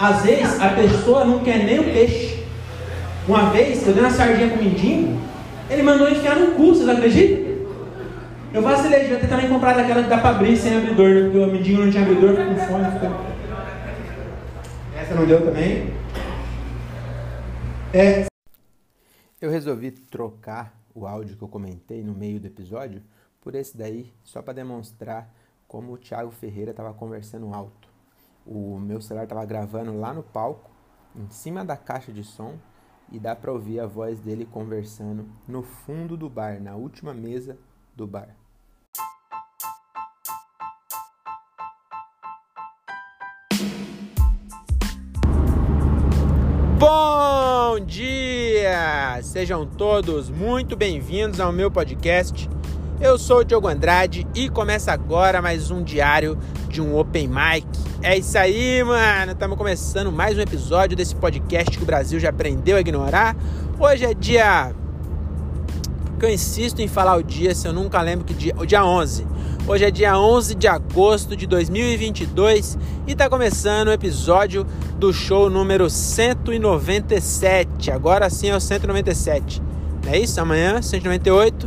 Às vezes a pessoa não quer nem o peixe. Uma vez eu dei uma sardinha com o mendigo, ele mandou enfiar no cu, vocês acreditam? Eu vacilei, devia ter também comprado aquela que dá pra abrir sem abridor, né? Porque o mendigo não tinha abridor, ficou com fome. Ficou... Essa não deu também? É. Eu resolvi trocar o áudio que eu comentei no meio do episódio por esse daí, só para demonstrar como o Thiago Ferreira estava conversando alto. O meu celular estava gravando lá no palco, em cima da caixa de som, e dá para ouvir a voz dele conversando no fundo do bar, na última mesa do bar. Bom dia! Sejam todos muito bem-vindos ao meu podcast. Eu sou o Diogo Andrade e começa agora mais um diário de um Open Mic. É isso aí, mano! Estamos começando mais um episódio desse podcast que o Brasil já aprendeu a ignorar. Hoje é dia. Porque eu insisto em falar o dia se eu nunca lembro que dia. O dia 11. Hoje é dia 11 de agosto de 2022 e está começando o episódio do show número 197. Agora sim é o 197. É isso? Amanhã 198,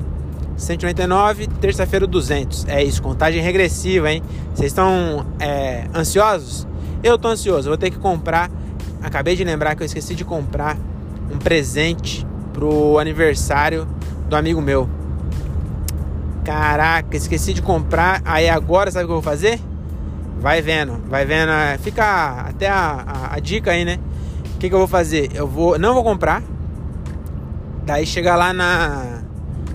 199, terça-feira 200. É isso, contagem regressiva, hein? Vocês estão é, ansiosos? Eu tô ansioso, vou ter que comprar. Acabei de lembrar que eu esqueci de comprar um presente pro aniversário do amigo meu. Caraca, esqueci de comprar. Aí agora sabe o que eu vou fazer? Vai vendo, vai vendo. É, fica até a, a, a dica aí, né? O que, que eu vou fazer? Eu vou, não vou comprar. Daí chegar lá na,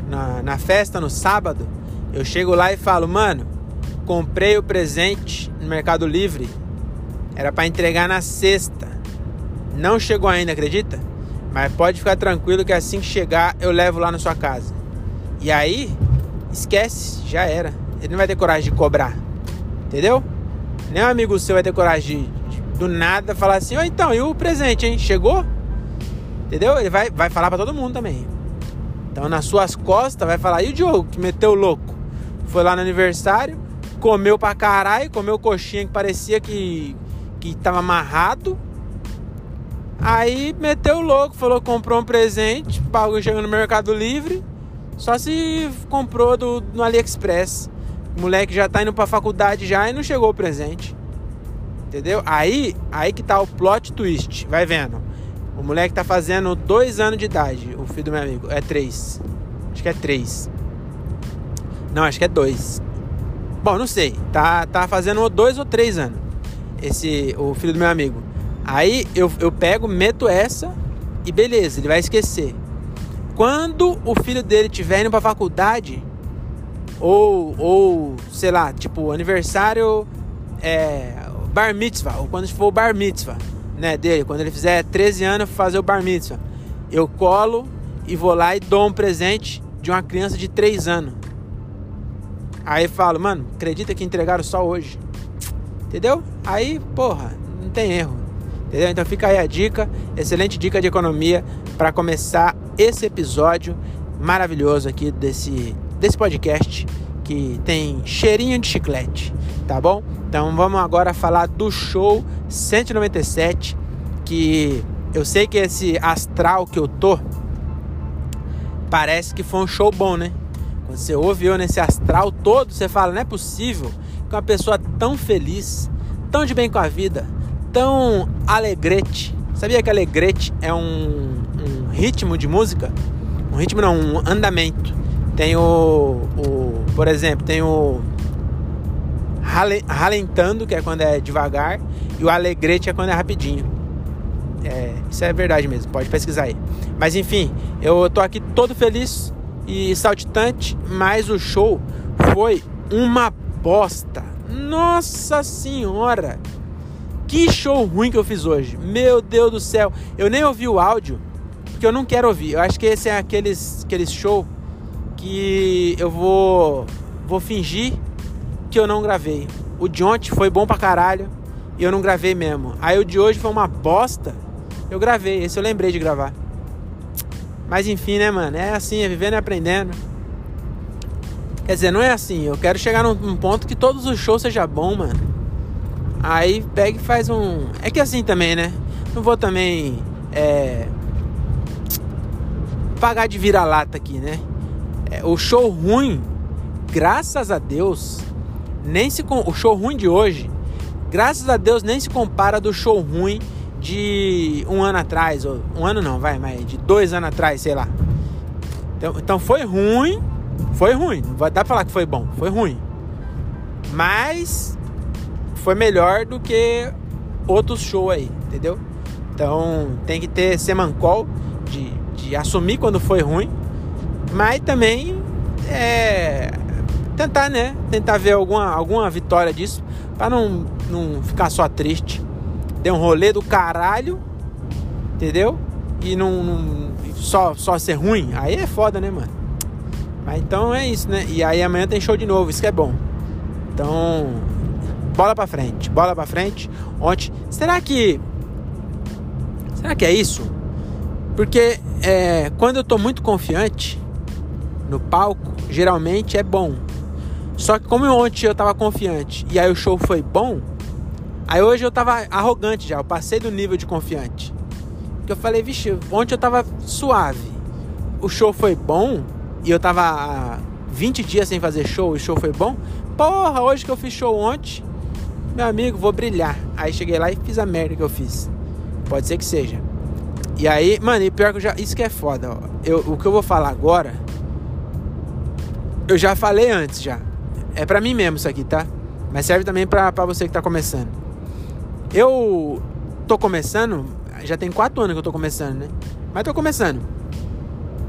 na, na festa no sábado, eu chego lá e falo, mano, comprei o presente no Mercado Livre. Era para entregar na sexta. Não chegou ainda, acredita? Mas pode ficar tranquilo que assim que chegar eu levo lá na sua casa. E aí esquece, já era. Ele não vai ter coragem de cobrar. Entendeu? Nem um amigo seu vai ter coragem de, de do nada falar assim: "Ó, oh, então, e o presente, hein? Chegou?" Entendeu? Ele vai, vai falar para todo mundo também. Então, nas suas costas, vai falar: "E o Diogo que meteu louco? Foi lá no aniversário, comeu pra caralho, comeu coxinha que parecia que que tava amarrado. Aí meteu louco, falou comprou um presente, bagulho chegou no Mercado Livre. Só se comprou do, no AliExpress. O moleque já tá indo pra faculdade já e não chegou o presente. Entendeu? Aí, aí que tá o plot twist. Vai vendo. O moleque tá fazendo dois anos de idade. O filho do meu amigo. É três. Acho que é três. Não, acho que é dois. Bom, não sei. Tá, tá fazendo dois ou três anos. Esse, o filho do meu amigo. Aí eu, eu pego, meto essa e beleza, ele vai esquecer quando o filho dele estiver indo pra faculdade, ou, ou sei lá, tipo, aniversário, é, bar mitzvah, ou quando for bar mitzvah, né, dele, quando ele fizer 13 anos, fazer o bar mitzvah, eu colo e vou lá e dou um presente de uma criança de 3 anos. Aí falo, mano, acredita que entregaram só hoje. Entendeu? Aí, porra, não tem erro. Entendeu? Então fica aí a dica, excelente dica de economia para começar esse episódio maravilhoso aqui desse, desse podcast que tem cheirinho de chiclete, tá bom? Então vamos agora falar do show 197, que eu sei que esse astral que eu tô parece que foi um show bom, né? Quando você ouve eu nesse astral todo, você fala, não é possível que uma pessoa tão feliz, tão de bem com a vida, tão alegrete. Sabia que alegrete é um, um ritmo de música? Um ritmo não, um andamento. Tem o, o por exemplo, tem o ralentando, que é quando é devagar, e o alegrete é quando é rapidinho. É, isso é verdade mesmo, pode pesquisar aí. Mas enfim, eu tô aqui todo feliz e saltitante, mas o show foi uma bosta. Nossa senhora! Que show ruim que eu fiz hoje. Meu Deus do céu. Eu nem ouvi o áudio, porque eu não quero ouvir. Eu acho que esse é aqueles, aqueles show que eu vou, vou fingir que eu não gravei. O de ontem foi bom pra caralho e eu não gravei mesmo. Aí o de hoje foi uma bosta. Eu gravei, esse eu lembrei de gravar. Mas enfim, né, mano? É assim, é vivendo e aprendendo. Quer dizer, não é assim. Eu quero chegar num ponto que todos os shows sejam bom, mano. Aí pega e faz um. É que assim também, né? Não vou também. É... Pagar de vira-lata aqui, né? É, o show ruim, graças a Deus, nem se. O show ruim de hoje, graças a Deus, nem se compara do show ruim de um ano atrás. Ou, um ano não, vai, mas de dois anos atrás, sei lá. Então, então foi ruim. Foi ruim. Não dar pra falar que foi bom. Foi ruim. Mas foi melhor do que outros shows aí, entendeu? Então tem que ter semancol de, de assumir quando foi ruim, mas também é, tentar, né? Tentar ver alguma, alguma vitória disso para não, não ficar só triste. Deu um rolê do caralho, entendeu? E não, não só, só ser ruim, aí é foda, né, mano? Mas então é isso, né? E aí amanhã tem show de novo, isso que é bom. Então, bola para frente, bola para frente. Ontem, será que será que é isso? Porque é, quando eu tô muito confiante no palco, geralmente é bom. Só que como ontem eu tava confiante e aí o show foi bom, aí hoje eu tava arrogante já, eu passei do nível de confiante. Que eu falei, vixe, ontem eu tava suave. O show foi bom e eu tava há 20 dias sem fazer show e o show foi bom. Porra, hoje que eu fiz show ontem, meu amigo, vou brilhar. Aí cheguei lá e fiz a merda que eu fiz. Pode ser que seja. E aí, mano, e pior que eu já. Isso que é foda, ó. Eu, o que eu vou falar agora. Eu já falei antes já. É pra mim mesmo isso aqui, tá? Mas serve também pra você que tá começando. Eu tô começando. Já tem quatro anos que eu tô começando, né? Mas tô começando.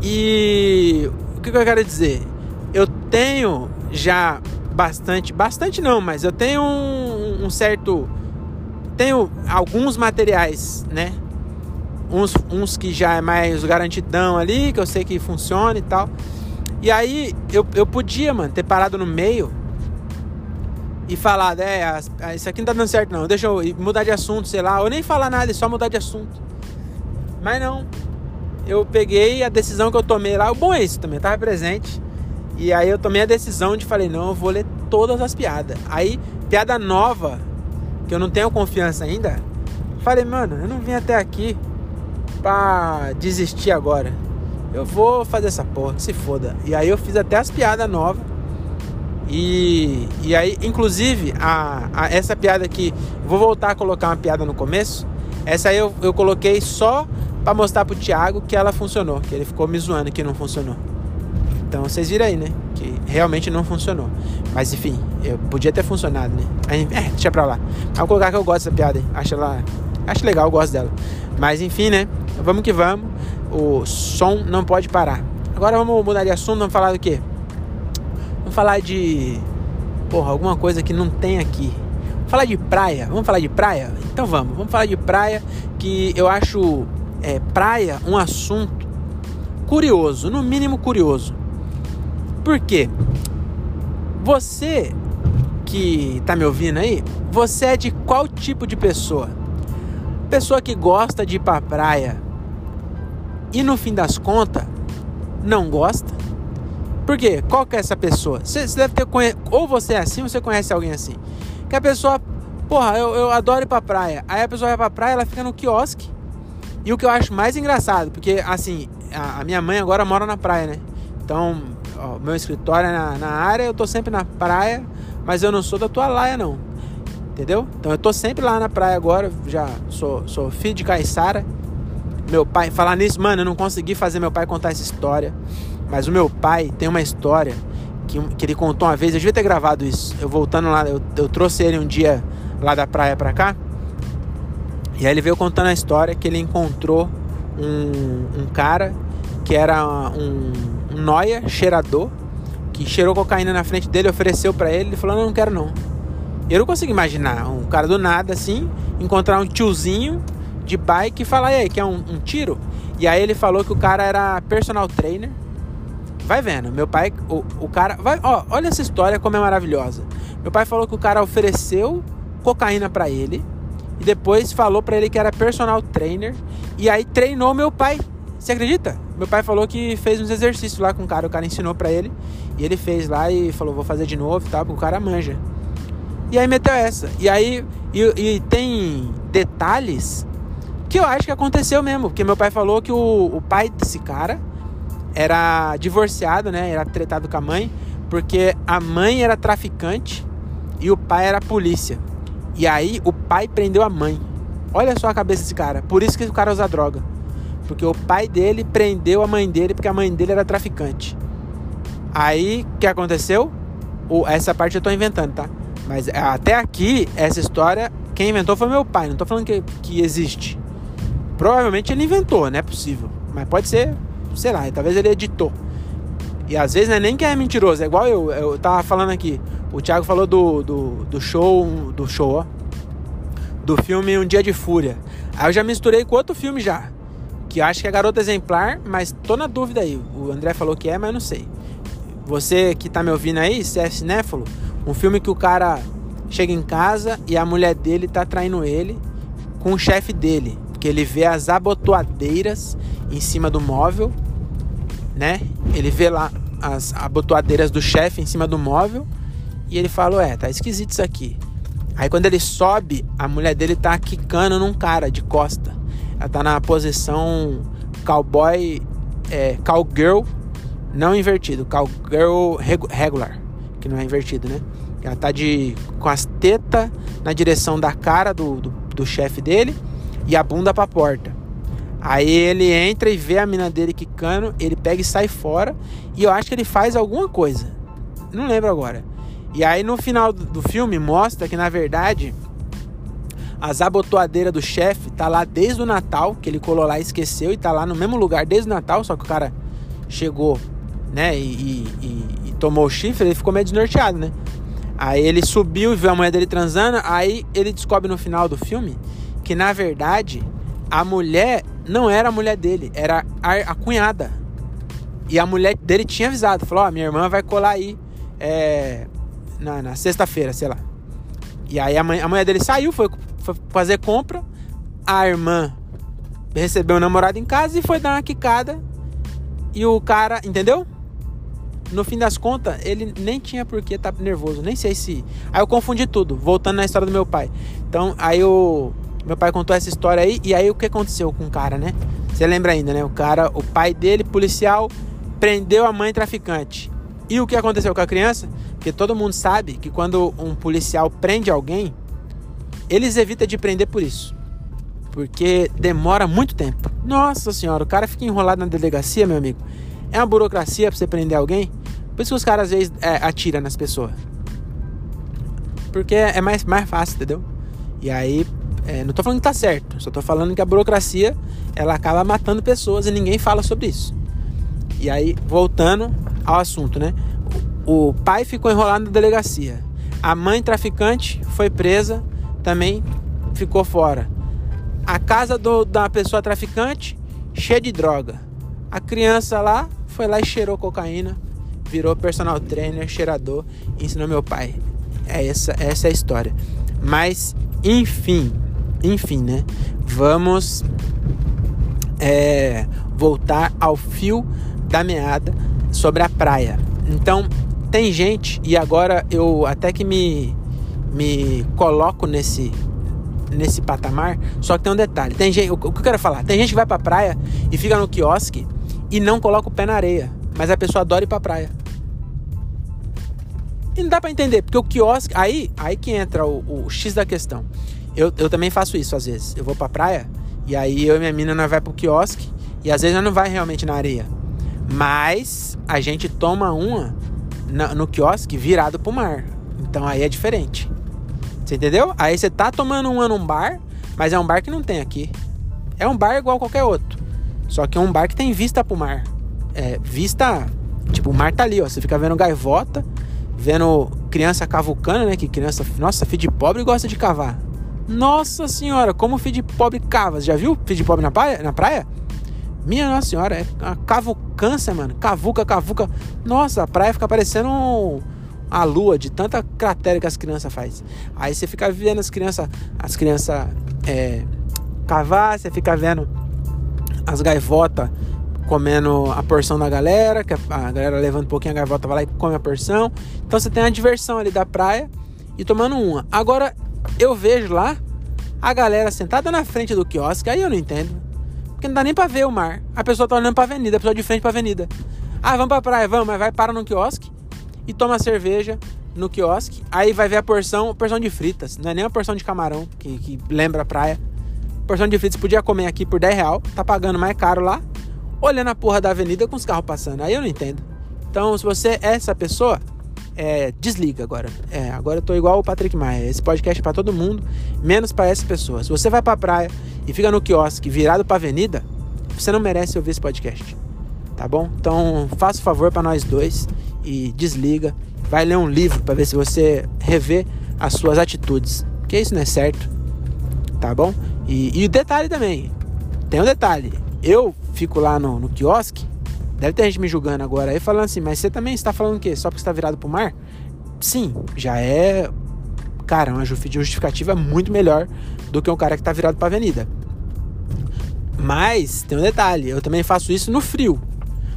E o que, que eu quero dizer? Eu tenho já bastante, bastante não, mas eu tenho um, um certo, tenho alguns materiais, né? Uns, uns que já é mais garantidão ali, que eu sei que funciona e tal. E aí eu, eu podia, mano, ter parado no meio e falado, é, isso aqui não tá dando certo não, deixa eu mudar de assunto, sei lá, ou nem falar nada, só mudar de assunto. Mas não. Eu peguei a decisão que eu tomei lá, o bom é isso também, tava presente. E aí eu tomei a decisão de falei, não, eu vou ler todas as piadas. Aí, piada nova, que eu não tenho confiança ainda, falei, mano, eu não vim até aqui pra desistir agora. Eu vou fazer essa porra, que se foda. E aí eu fiz até as piadas novas. E, e aí, inclusive, a, a, essa piada aqui, vou voltar a colocar uma piada no começo. Essa aí eu, eu coloquei só pra mostrar pro Thiago que ela funcionou, que ele ficou me zoando que não funcionou. Então vocês viram aí, né? Que realmente não funcionou. Mas enfim, eu podia ter funcionado, né? Aí, é, deixa pra lá. Vou colocar que eu gosto dessa piada? Acho ela. Acho legal, eu gosto dela. Mas enfim, né? Vamos que vamos. O som não pode parar. Agora vamos mudar de assunto, vamos falar do quê? Vamos falar de. Porra, alguma coisa que não tem aqui. Vamos falar de praia. Vamos falar de praia? Então vamos. Vamos falar de praia, que eu acho é, praia um assunto curioso, no mínimo curioso. Por quê? Você que tá me ouvindo aí, você é de qual tipo de pessoa? Pessoa que gosta de ir pra praia e no fim das contas não gosta? Por quê? Qual que é essa pessoa? Você, deve ter conhe... ou você é assim ou você conhece alguém assim. Que a pessoa, porra, eu, eu adoro ir pra praia. Aí a pessoa vai pra praia, ela fica no quiosque. E o que eu acho mais engraçado, porque assim, a, a minha mãe agora mora na praia, né? Então ó, meu escritório é na, na área, eu tô sempre na praia, mas eu não sou da tua laia, não. Entendeu? Então eu tô sempre lá na praia agora, já sou, sou filho de Caiçara. Meu pai, falar nisso, mano, eu não consegui fazer meu pai contar essa história. Mas o meu pai tem uma história que, que ele contou uma vez, eu devia ter gravado isso. Eu voltando lá, eu, eu trouxe ele um dia lá da praia pra cá. E aí ele veio contando a história que ele encontrou um, um cara que era um um noia cheirador que cheirou cocaína na frente dele, ofereceu para ele, ele falou: "Não, não quero não". Eu não consigo imaginar um cara do nada assim encontrar um tiozinho de bike e falar: "E aí, quer um, um tiro?". E aí ele falou que o cara era personal trainer. Vai vendo, meu pai, o, o cara, vai, ó, olha essa história como é maravilhosa. Meu pai falou que o cara ofereceu cocaína para ele e depois falou para ele que era personal trainer e aí treinou meu pai. Você acredita? Meu pai falou que fez uns exercícios lá com o cara, o cara ensinou para ele. E ele fez lá e falou, vou fazer de novo e tal, porque o cara manja. E aí meteu essa. E aí e, e tem detalhes que eu acho que aconteceu mesmo, porque meu pai falou que o, o pai desse cara era divorciado, né? Era tretado com a mãe, porque a mãe era traficante e o pai era polícia. E aí o pai prendeu a mãe. Olha só a cabeça desse cara. Por isso que o cara usa droga. Porque o pai dele prendeu a mãe dele porque a mãe dele era traficante. Aí o que aconteceu? O, essa parte eu tô inventando, tá? Mas é, até aqui, essa história, quem inventou foi meu pai. Não tô falando que, que existe. Provavelmente ele inventou, não é possível. Mas pode ser, sei lá, talvez ele editou. E às vezes não é nem que é mentiroso, é igual eu, eu tava falando aqui. O Thiago falou do, do, do show, do show, ó. Do filme Um Dia de Fúria. Aí eu já misturei com outro filme já. Que acho que é Garota Exemplar, mas tô na dúvida aí. O André falou que é, mas não sei. Você que tá me ouvindo aí, se é cinéfalo, um filme que o cara chega em casa e a mulher dele tá traindo ele com o chefe dele. Que ele vê as abotoadeiras em cima do móvel, né? Ele vê lá as abotoadeiras do chefe em cima do móvel e ele fala: É, tá esquisito isso aqui. Aí quando ele sobe, a mulher dele tá quicando num cara de costa. Ela tá na posição cowboy, é, cowgirl, não invertido, cowgirl regular, que não é invertido, né? Ela tá de, com as tetas na direção da cara do, do, do chefe dele e a bunda pra porta. Aí ele entra e vê a mina dele quicando, ele pega e sai fora. E eu acho que ele faz alguma coisa. Não lembro agora. E aí no final do filme mostra que na verdade as abotoadeiras do chefe tá lá desde o Natal, que ele colou lá e esqueceu, e tá lá no mesmo lugar desde o Natal, só que o cara chegou, né, e, e, e tomou o chifre, ele ficou meio desnorteado, né? Aí ele subiu e viu a mulher dele transando, aí ele descobre no final do filme que na verdade a mulher não era a mulher dele, era a, a cunhada. E a mulher dele tinha avisado, falou: Ó, oh, minha irmã vai colar aí é, na, na sexta-feira, sei lá. E aí a, mãe, a mulher dele saiu, foi, foi fazer compra. A irmã recebeu o namorado em casa e foi dar uma quicada. E o cara, entendeu? No fim das contas, ele nem tinha por que estar tá nervoso. Nem sei se. Aí eu confundi tudo, voltando na história do meu pai. Então, aí o. Meu pai contou essa história aí. E aí o que aconteceu com o cara, né? Você lembra ainda, né? O cara, o pai dele, policial, prendeu a mãe traficante. E o que aconteceu com a criança? Porque todo mundo sabe que quando um policial prende alguém, eles evitam de prender por isso. Porque demora muito tempo. Nossa senhora, o cara fica enrolado na delegacia, meu amigo. É uma burocracia pra você prender alguém. Por isso que os caras às vezes é, atiram nas pessoas. Porque é mais, mais fácil, entendeu? E aí, é, não tô falando que tá certo. Só tô falando que a burocracia, ela acaba matando pessoas e ninguém fala sobre isso. E aí, voltando ao assunto, né? O pai ficou enrolado na delegacia. A mãe traficante foi presa, também ficou fora. A casa do, da pessoa traficante cheia de droga. A criança lá foi lá e cheirou cocaína, virou personal trainer, cheirador, ensinou meu pai. É essa, essa é a história. Mas, enfim, enfim, né? Vamos é, voltar ao fio da meada sobre a praia. Então, tem gente, e agora eu até que me, me coloco nesse, nesse patamar, só que tem um detalhe. Tem gente, o que eu quero falar? Tem gente que vai pra praia e fica no quiosque e não coloca o pé na areia, mas a pessoa adora ir pra praia. E não dá para entender, porque o quiosque, aí, aí que entra o, o X da questão. Eu, eu também faço isso às vezes. Eu vou pra praia e aí eu e minha nós vai pro quiosque e às vezes nós não vai realmente na areia. Mas a gente toma uma no, no quiosque virado pro mar. Então aí é diferente. Você entendeu? Aí você tá tomando uma num bar, mas é um bar que não tem aqui. É um bar igual qualquer outro. Só que é um bar que tem vista pro mar. É, vista. Tipo, o mar tá ali, ó. Você fica vendo gaivota, vendo criança cavucando, né? Que criança. Nossa, filho de pobre gosta de cavar. Nossa senhora, como de pobre cava. Já viu de pobre na praia? Na praia? Minha nossa senhora, é uma cavucância, mano. Cavuca, cavuca. Nossa, a praia fica parecendo um, a lua de tanta cratera que as crianças faz. Aí você fica vendo as crianças, as crianças é, cavar, você fica vendo as gaivotas comendo a porção da galera, que a galera levando um pouquinho a gaivota vai lá e come a porção. Então você tem a diversão ali da praia e tomando uma. Agora eu vejo lá a galera sentada na frente do quiosque, aí eu não entendo. Porque não dá nem pra ver o mar. A pessoa tá olhando pra avenida, a pessoa de frente pra avenida. Ah, vamos pra praia, vamos, mas vai para no quiosque e toma cerveja no quiosque. Aí vai ver a porção, porção de fritas. Não é nem a porção de camarão, que, que lembra a praia. Porção de fritas podia comer aqui por 10 real, tá pagando mais caro lá, olhando a porra da avenida com os carros passando. Aí eu não entendo. Então, se você é essa pessoa, é, desliga agora. É, agora eu tô igual o Patrick Maia. Esse podcast é pra todo mundo, menos para essas pessoas. Se você vai pra praia e fica no quiosque virado pra avenida, você não merece ouvir esse podcast. Tá bom? Então, faça o favor para nós dois e desliga. Vai ler um livro para ver se você revê as suas atitudes. Porque isso não é certo. Tá bom? E, e detalhe também. Tem um detalhe. Eu fico lá no, no quiosque Deve ter gente me julgando agora aí falando assim, mas você também está falando o quê? Só porque está virado pro mar? Sim, já é. Cara, uma justificativa muito melhor do que um cara que está virado pra avenida. Mas tem um detalhe, eu também faço isso no frio.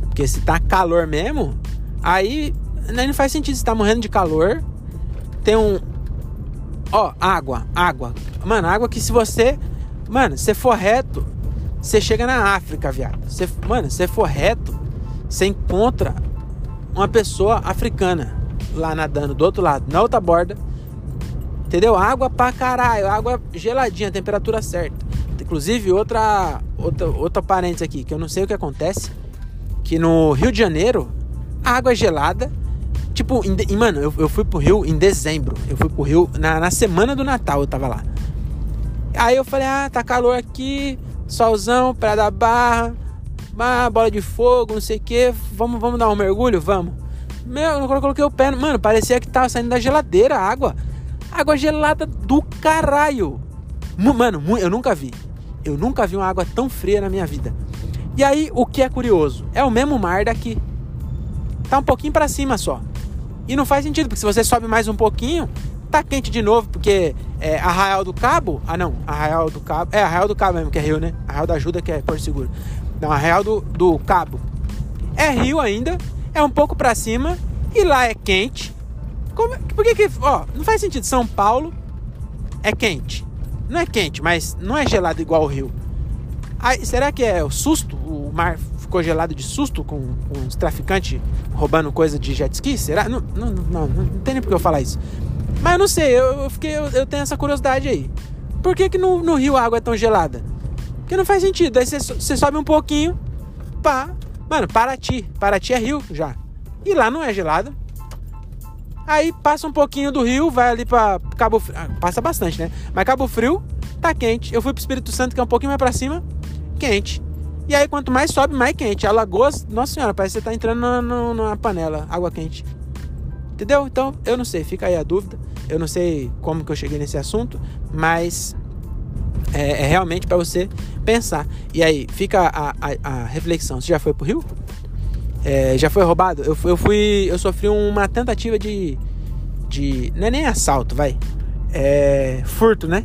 Porque se tá calor mesmo, aí não faz sentido. Se tá morrendo de calor, tem um. Ó, água, água. Mano, água que se você. Mano, se for reto, você chega na África, viado. Cê, mano, se for reto, você encontra uma pessoa africana lá nadando do outro lado, na outra borda. Entendeu? Água pra caralho, água geladinha, temperatura certa. Inclusive, outra, outra, outra aqui, que eu não sei o que acontece, que no Rio de Janeiro, a água é gelada. Tipo, em, mano, eu, eu fui pro Rio em dezembro. Eu fui pro Rio na, na semana do Natal, eu tava lá. Aí eu falei, ah, tá calor aqui, solzão, Praia da Barra, ah, bola de fogo, não sei o que, vamos, vamos dar um mergulho? Vamos. Meu, eu coloquei o pé, mano, parecia que tava saindo da geladeira a água. Água gelada do caralho. Mano, eu nunca vi. Eu nunca vi uma água tão fria na minha vida. E aí, o que é curioso? É o mesmo mar daqui. Tá um pouquinho para cima só. E não faz sentido, porque se você sobe mais um pouquinho, tá quente de novo, porque é, Arraial do Cabo. Ah, não, Arraial do Cabo. É, Arraial do Cabo mesmo, que é Rio, né? Arraial da Ajuda, que é Porto Seguro. Não, a Real do, do Cabo. É rio ainda, é um pouco para cima e lá é quente. Como, por que que, ó, não faz sentido. São Paulo é quente. Não é quente, mas não é gelado igual o rio. Aí, será que é o susto? O mar ficou gelado de susto com, com os traficantes roubando coisa de jet ski? Será? Não, não, não, não, não tem nem por que eu falar isso. Mas eu não sei, eu, eu, fiquei, eu, eu tenho essa curiosidade aí. Por que, que no, no rio a água é tão gelada? Porque não faz sentido. Aí você sobe um pouquinho, pá. Mano, Paraty. Paraty é rio já. E lá não é gelado. Aí passa um pouquinho do rio, vai ali pra Cabo Frio. Ah, passa bastante, né? Mas Cabo Frio tá quente. Eu fui pro Espírito Santo, que é um pouquinho mais pra cima, quente. E aí quanto mais sobe, mais quente. Alagoas, nossa senhora, parece que você tá entrando numa panela, água quente. Entendeu? Então, eu não sei, fica aí a dúvida. Eu não sei como que eu cheguei nesse assunto, mas é, é realmente para você pensar. E aí fica a, a, a, reflexão: você já foi pro Rio? É, já foi roubado? Eu, eu fui. Eu sofri uma tentativa de. de não é nem assalto, vai. É. Furto, né?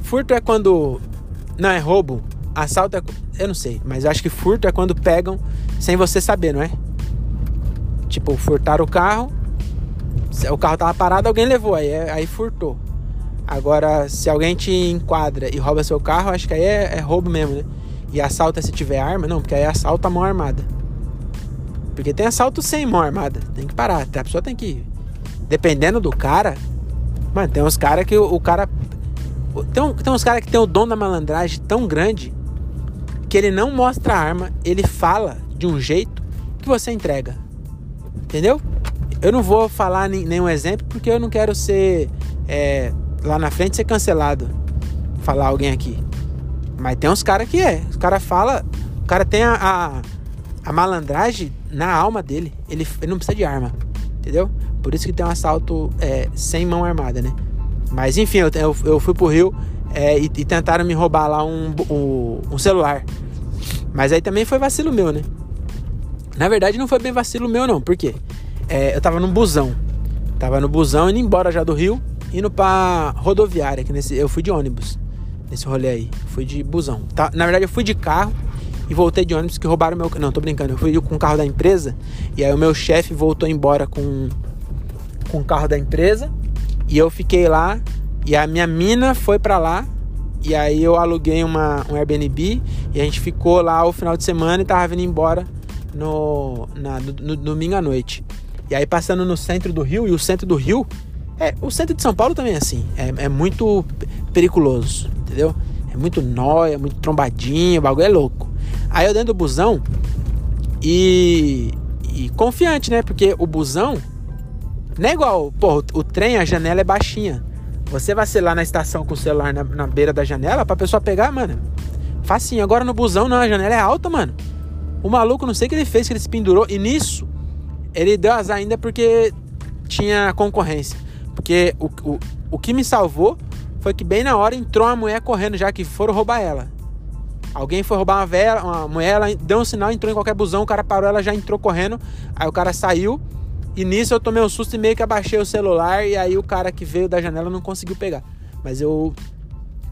Furto é quando. Não, é roubo. Assalto é. Eu não sei, mas acho que furto é quando pegam sem você saber, não é? Tipo, furtaram o carro. O carro tava parado, alguém levou, aí, aí furtou. Agora, se alguém te enquadra e rouba seu carro, acho que aí é, é roubo mesmo, né? E assalta se tiver arma, não, porque aí assalta a mão armada. Porque tem assalto sem mão armada. Tem que parar. A pessoa tem que. Dependendo do cara. Mano, tem uns caras que o, o, cara. Tem, tem uns caras que tem o dom da malandragem tão grande que ele não mostra a arma, ele fala de um jeito que você entrega. Entendeu? Eu não vou falar nenhum exemplo porque eu não quero ser. É, lá na frente ser cancelado. Falar alguém aqui. Mas tem uns caras que é. Os cara fala. O cara tem a, a, a, malandragem na alma dele. Ele, ele não precisa de arma. Entendeu? Por isso que tem um assalto é, sem mão armada, né? Mas enfim, eu, eu, eu fui pro Rio é, e, e, tentaram me roubar lá um, um, um celular. Mas aí também foi vacilo meu, né? Na verdade, não foi bem vacilo meu, não. Por quê? É, eu tava num busão. Tava no busão indo embora já do Rio indo pra rodoviária, que nesse, eu fui de ônibus nesse rolê aí. Fui de busão. Tá, na verdade, eu fui de carro e voltei de ônibus que roubaram meu. Não, tô brincando. Eu fui com o carro da empresa e aí o meu chefe voltou embora com, com o carro da empresa e eu fiquei lá e a minha mina foi para lá e aí eu aluguei uma, um Airbnb e a gente ficou lá o final de semana e tava vindo embora no, na, no, no domingo à noite. E aí passando no centro do Rio, e o centro do Rio, é, o centro de São Paulo também é assim, é, é muito periculoso, entendeu? É muito nóia, muito trombadinho, o bagulho é louco. Aí eu dentro do busão e, e confiante, né? Porque o busão não é igual, pô, o, trem, a janela é baixinha. Você vacilar na estação com o celular na, na beira da janela pra pessoa pegar, mano. Facinho. Agora no busão, não, a janela é alta, mano. O maluco, não sei o que ele fez, que ele se pendurou. E nisso, ele deu azar ainda porque tinha concorrência. Porque o, o, o que me salvou foi que bem na hora entrou uma mulher correndo já que foram roubar ela. Alguém foi roubar uma, vela, uma mulher, ela deu um sinal, entrou em qualquer busão, o cara parou, ela já entrou correndo. Aí o cara saiu e nisso eu tomei um susto e meio que abaixei o celular e aí o cara que veio da janela não conseguiu pegar. Mas eu,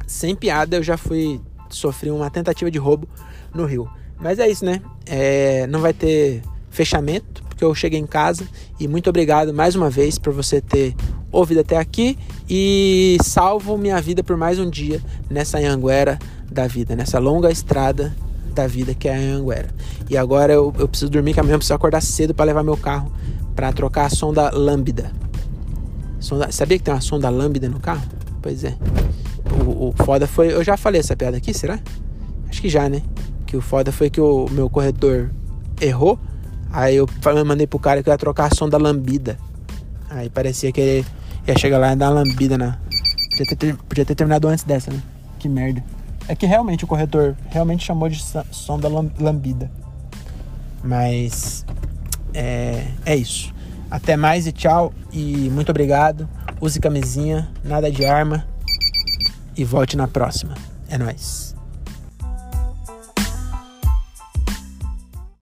sem piada, eu já fui sofri uma tentativa de roubo no Rio. Mas é isso, né? É, não vai ter fechamento, porque eu cheguei em casa e muito obrigado mais uma vez por você ter ouvido até aqui e salvo minha vida por mais um dia nessa Anhanguera da vida, nessa longa estrada da vida que é a Anhanguera. E agora eu, eu preciso dormir, que amanhã eu preciso acordar cedo para levar meu carro para trocar a sonda lambda. Sonda, sabia que tem uma sonda lambda no carro? Pois é. O, o, foda foi. Eu já falei essa piada aqui, será? Acho que já, né? Que o foda foi que o meu corretor errou. Aí eu mandei pro cara que eu ia trocar a sonda lambida. Aí parecia que ele ia chegar lá e dar uma lambida na. Podia ter, podia ter terminado antes dessa, né? Que merda. É que realmente o corretor realmente chamou de sonda lambida. Mas é, é isso. Até mais e tchau. E muito obrigado. Use camisinha, nada de arma. E volte na próxima. É nóis.